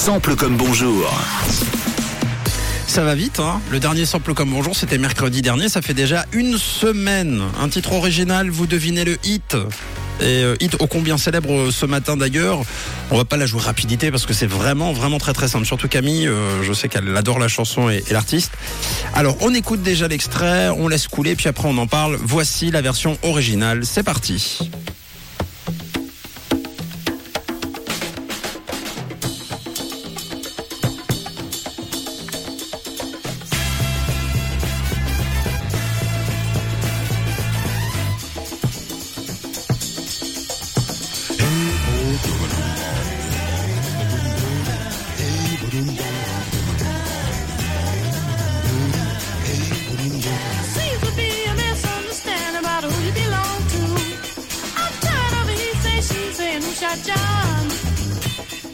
sample comme bonjour. Ça va vite, hein Le dernier sample comme bonjour, c'était mercredi dernier, ça fait déjà une semaine. Un titre original, vous devinez le hit et euh, hit ô combien célèbre euh, ce matin d'ailleurs. On va pas la jouer rapidité parce que c'est vraiment vraiment très très simple. Surtout Camille, euh, je sais qu'elle adore la chanson et, et l'artiste. Alors on écoute déjà l'extrait, on laisse couler puis après on en parle. Voici la version originale. C'est parti.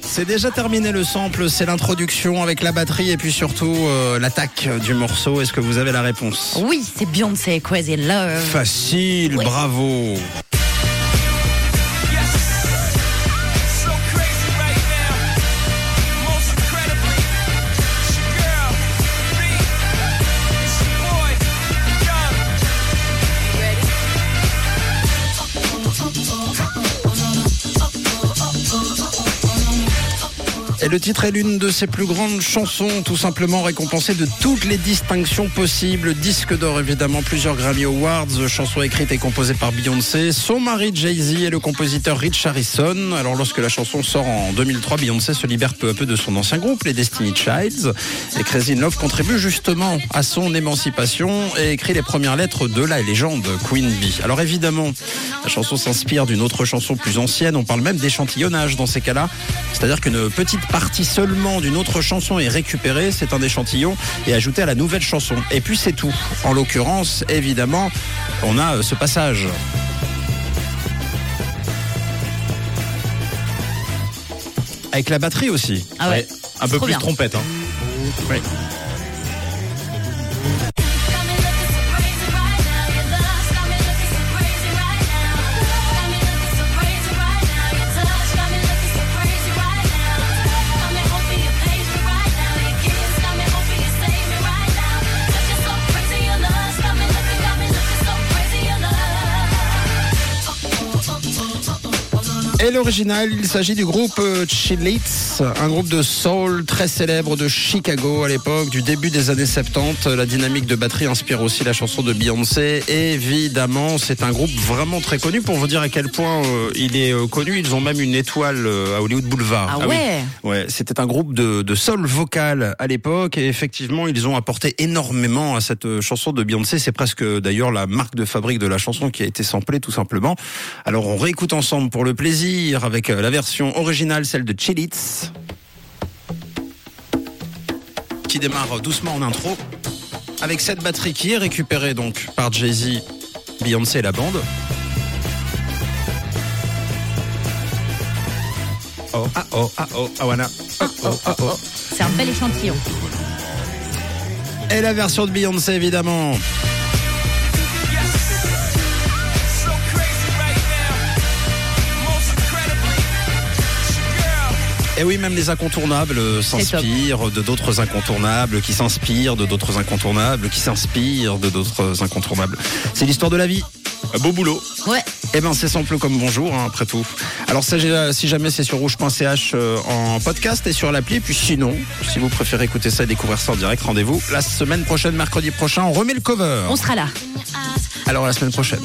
C'est déjà terminé le sample, c'est l'introduction avec la batterie et puis surtout euh, l'attaque du morceau. Est-ce que vous avez la réponse? Oui, c'est Beyoncé, Crazy Love. Facile, Oui. bravo. Et le titre est l'une de ses plus grandes chansons, tout simplement récompensée de toutes les distinctions possibles. Disque d'or évidemment, plusieurs Grammy Awards, chanson écrite et composée par Beyoncé. Son mari Jay-Z est le compositeur Rich Harrison. Alors lorsque la chanson sort en 2003, Beyoncé se libère peu à peu de son ancien groupe, les Destiny Childs. Et Crazy Love contribue justement à son émancipation et écrit les premières lettres de la légende Queen Bee. Alors évidemment, la chanson s'inspire d'une autre chanson plus ancienne. On parle même d'échantillonnage dans ces cas-là. C'est-à-dire qu'une petite partie seulement d'une autre chanson est récupérée, c'est un échantillon, et ajoutée à la nouvelle chanson. Et puis c'est tout. En l'occurrence, évidemment, on a euh, ce passage. Avec la batterie aussi. Ah ouais. Un peu plus bien. trompette. Hein. Oui. Et l'original, il s'agit du groupe euh, Chilites, un groupe de soul très célèbre de Chicago à l'époque, du début des années 70. La dynamique de batterie inspire aussi la chanson de Beyoncé. Évidemment, c'est un groupe vraiment très connu. Pour vous dire à quel point euh, il est euh, connu, ils ont même une étoile euh, à Hollywood Boulevard. Ah oui. ouais Ouais, c'était un groupe de, de soul vocal à l'époque et effectivement ils ont apporté énormément à cette chanson de Beyoncé. C'est presque d'ailleurs la marque de fabrique de la chanson qui a été samplée tout simplement. Alors on réécoute ensemble pour le plaisir avec euh, la version originale, celle de Chilitz, qui démarre doucement en intro avec cette batterie qui est récupérée donc par Jay-Z, Beyoncé et la bande. Oh ah oh ah oh ah voilà. Oh, oh, ah, oh. C'est un bel échantillon. Et la version de Beyoncé évidemment. Et oui, même les incontournables euh, s'inspirent de d'autres incontournables, qui s'inspirent de d'autres incontournables, qui s'inspirent de d'autres incontournables. C'est l'histoire de la vie. Un beau boulot. Ouais. Eh ben, c'est simple comme bonjour, hein, après tout. Alors, ça, j'ai- si jamais c'est sur rouge.ch euh, en podcast et sur l'appli, puis sinon, si vous préférez écouter ça et découvrir ça en direct, rendez-vous la semaine prochaine, mercredi prochain, on remet le cover. On sera là. Alors, à la semaine prochaine.